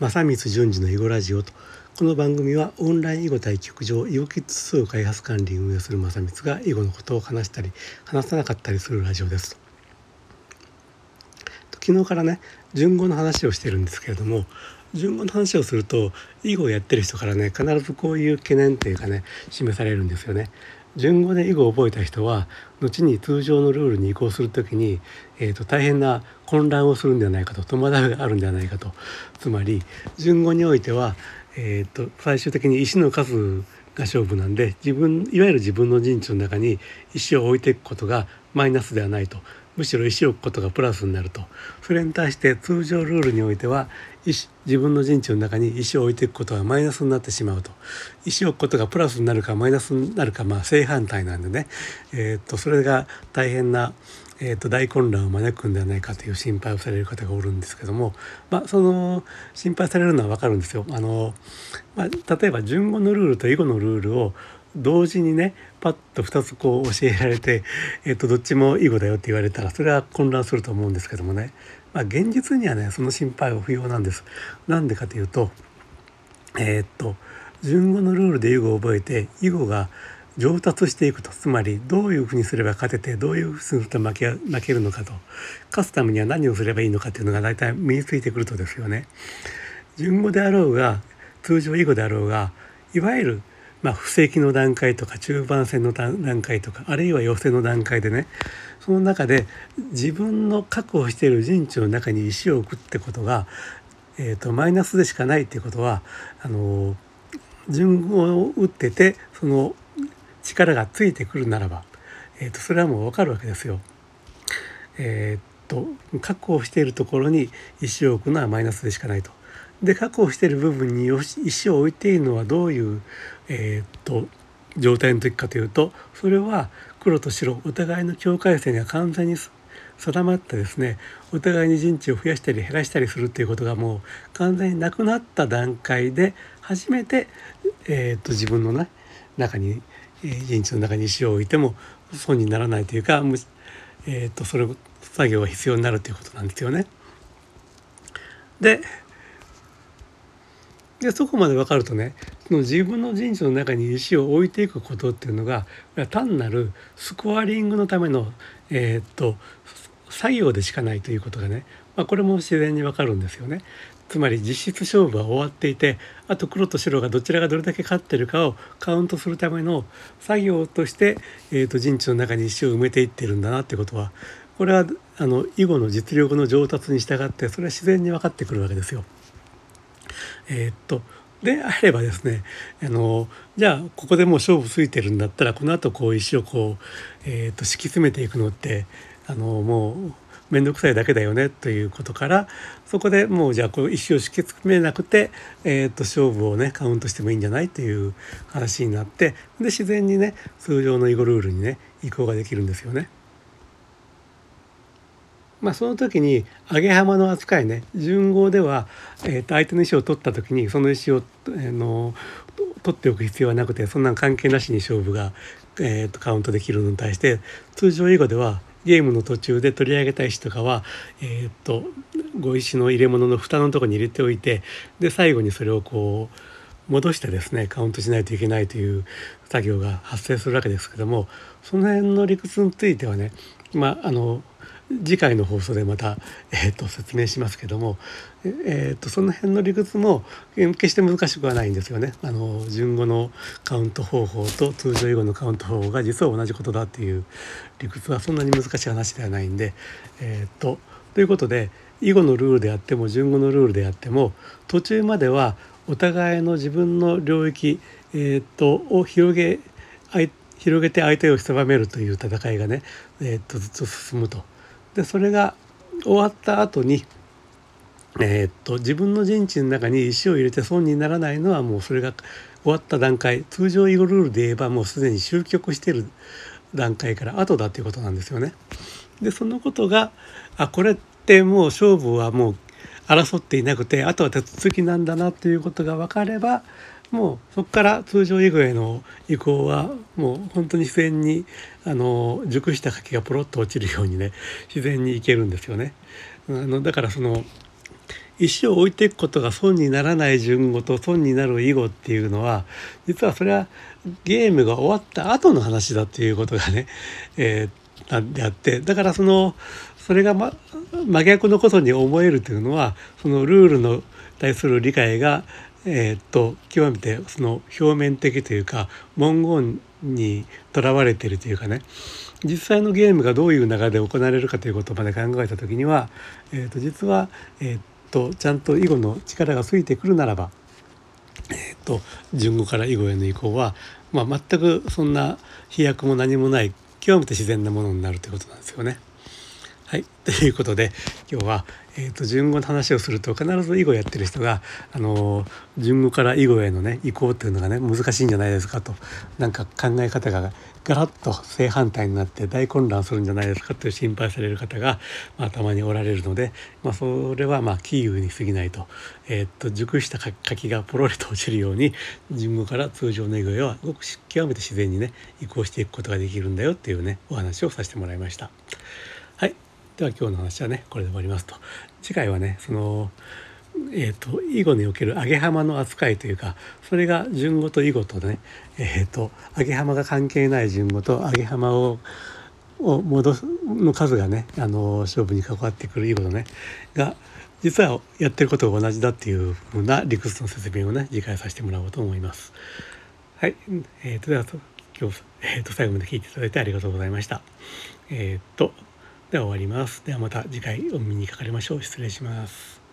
正光淳二の囲碁ラジオとこの番組はオンライン囲碁対局場囲碁キッズ数開発管理運営する正光が囲碁のことを話したり話さなかったりするラジオです昨日からね順語の話をしてるんですけれども順語の話をすると囲碁をやってる人からね必ずこういう懸念っていうかね示されるんですよね。順語で囲碁を覚えた人は後に通常のルールに移行する時に、えーと、大変な混乱をするんではないかと戸惑いがあるんではないかと。つまり順語においては、えーと、最終的に石の数が勝負なんで自分いわゆる自分の陣地の中に石を置いていくことがマイナスではないと。むしろ石を置くことがプラスになると。それに対して通常ルールにおいては石自分の陣地の中に石を置いていくことがマイナスになってしまうと。石を置くことがプラスになるかマイナスになるかまあ正反対なんでね、えー、っとそれが大変な、えー、と大混乱を招くんではないかという心配をされる方がおるんですけども、まあ、その心配されるのは分かるんですよ。あのまあ、例えば順語のルールと囲碁のルールを同時にねパッと2つこう教えられて、えー、とどっちも囲碁だよって言われたらそれは混乱すると思うんですけどもね、まあ、現実にはねその心配は不要なんです。なんでかというとえっ、と順語のルールで囲碁を覚えて囲碁が上達していくとつまりどういうふうにすれば勝ててどういうふうにすると負け負けるのかと勝つためには何をすればいいのかっていうのが大体身についてくるとですよね。順語であろうが通常囲碁であろうがいわゆるまあ、布石の段階とか中盤戦の段階とかあるいは寄せの段階でねその中で自分の確保している陣地の中に石を置くってことが、えーと、マイナスでしかないっていうことはあの順を打っててその力がついてくるならば、えーと、それはもう分かるわけですよ。えーと確保しているところに石を置くのはマイナスでしかないと。で確保している部分に石を置いているのはどういう、えー、っと状態の時かというとそれは黒と白お互いの境界線が完全に定まってですねお互いに陣地を増やしたり減らしたりするっていうことがもう完全になくなった段階で初めて、えー、っと自分の、ね、中に、陣地の中に石を置いても損にならないというか、えー、っとそれ作業が必要になるということなんですよね。ででそこまで分かるとねその自分の陣地の中に石を置いていくことっていうのが単なるスコアリングのための、えー、っと作業でしかないということがね、まあ、これも自然に分かるんですよね。つまり実質勝負は終わっていてあと黒と白がどちらがどれだけ勝ってるかをカウントするための作業として、えー、と陣地の中に石を埋めていってるんだなってことはこれはあの囲碁の実力の上達に従ってそれは自然に分かってくるわけですよ。えー、っとであればですねあのじゃあここでもう勝負ついてるんだったらこのあとこう石をこう、えー、っと敷き詰めていくのってあのもう面倒くさいだけだよねということからそこでもうじゃあこう石を敷き詰めなくて、えー、と勝負をねカウントしてもいいんじゃないという話になってで自然にね通常の囲碁ルールにね移行ができるんですよね。まあ、その時に上げ浜の扱いね順号では、えー、と相手の石を取った時にその石を、えー、の取っておく必要はなくてそんな関係なしに勝負が、えー、とカウントできるのに対して通常囲碁ではゲームの途中で取り上げたい石とかは、えー、と碁石の入れ物の蓋のとこに入れておいてで最後にそれをこう戻してですねカウントしないといけないという作業が発生するわけですけどもその辺の理屈についてはねまああの次回の放送でまた、えーと、説明しますけども、えーと、その辺の理屈も決して難しくはないんですよね。あの順語のカウント方法と通常囲碁のカウント方法が実は同じことだっていう理屈はそんなに難しい話ではないんで。えーと、ということで囲碁のルールであっても順語のルールであっても途中まではお互いの自分の領域、えー、とを広げ広げて相手を狭めるという戦いがね、えー、とずっと進むと。でそれが終わった後にえー、っと自分の陣地の中に石を入れて損にならないのはもうそれが終わった段階通常囲碁ルールで言えばもうすでに終局してる段階から後だということなんですよね。でそのことがあこれってもう勝負はもう争っていなくてあとは手続きなんだなということが分かればもうそこから通常囲碁への移行はもう本当に自然にあの熟した柿がポロッと落ちるようにね自然にいけるんですよね。あのだからその石を置いていくことが損にならない順語と損になる囲碁っていうのは実はそれはゲームが終わった後の話だっていうことがね、えー、であってだからそのそれが、ま、真逆のことに思えるというのはそのルールの対する理解がえー、っと極めてその表面的というか文言にとらわれているというかね実際のゲームがどういう流れで行われるかということまで考えた時には、えー、と実は、えー、っとちゃんと囲碁の力がついてくるならば、え、っと順語から囲碁への移行は、まあ、全くそんな飛躍も何もない極めて自然なものになるということなんですよね。はい、ということで今日は、えーと、順語の話をすると必ず囲碁やってる人が、あの順語から囲碁へのね移行っていうのがね難しいんじゃないですかとなんか考え方がガラッと正反対になって大混乱するんじゃないですかという心配される方が、まあ、たまにおられるので、まあ、それはまあキーウに過ぎないと,、えーと、熟した柿がポロリと落ちるように順語から通常の囲碁へはごく極めて自然にね移行していくことができるんだよっていうねお話をさせてもらいました。では今日の話はねこれで終わりますと次回はねそのえーと、囲碁における揚げ浜の扱いというかそれが順語と囲碁とね、えーと、揚げ浜が関係ない順語と揚げ浜をを戻すの数がねあの勝負に関わってくる囲碁のねが実はやってることが同じだっていうふうな理屈の説明をね次回させてもらおうと思います。はい、えーと、では今日、えーと、最後まで聞いていただいてありがとうございました。えっ、とでは終わります。ではまた次回お耳にかかりましょう。失礼します。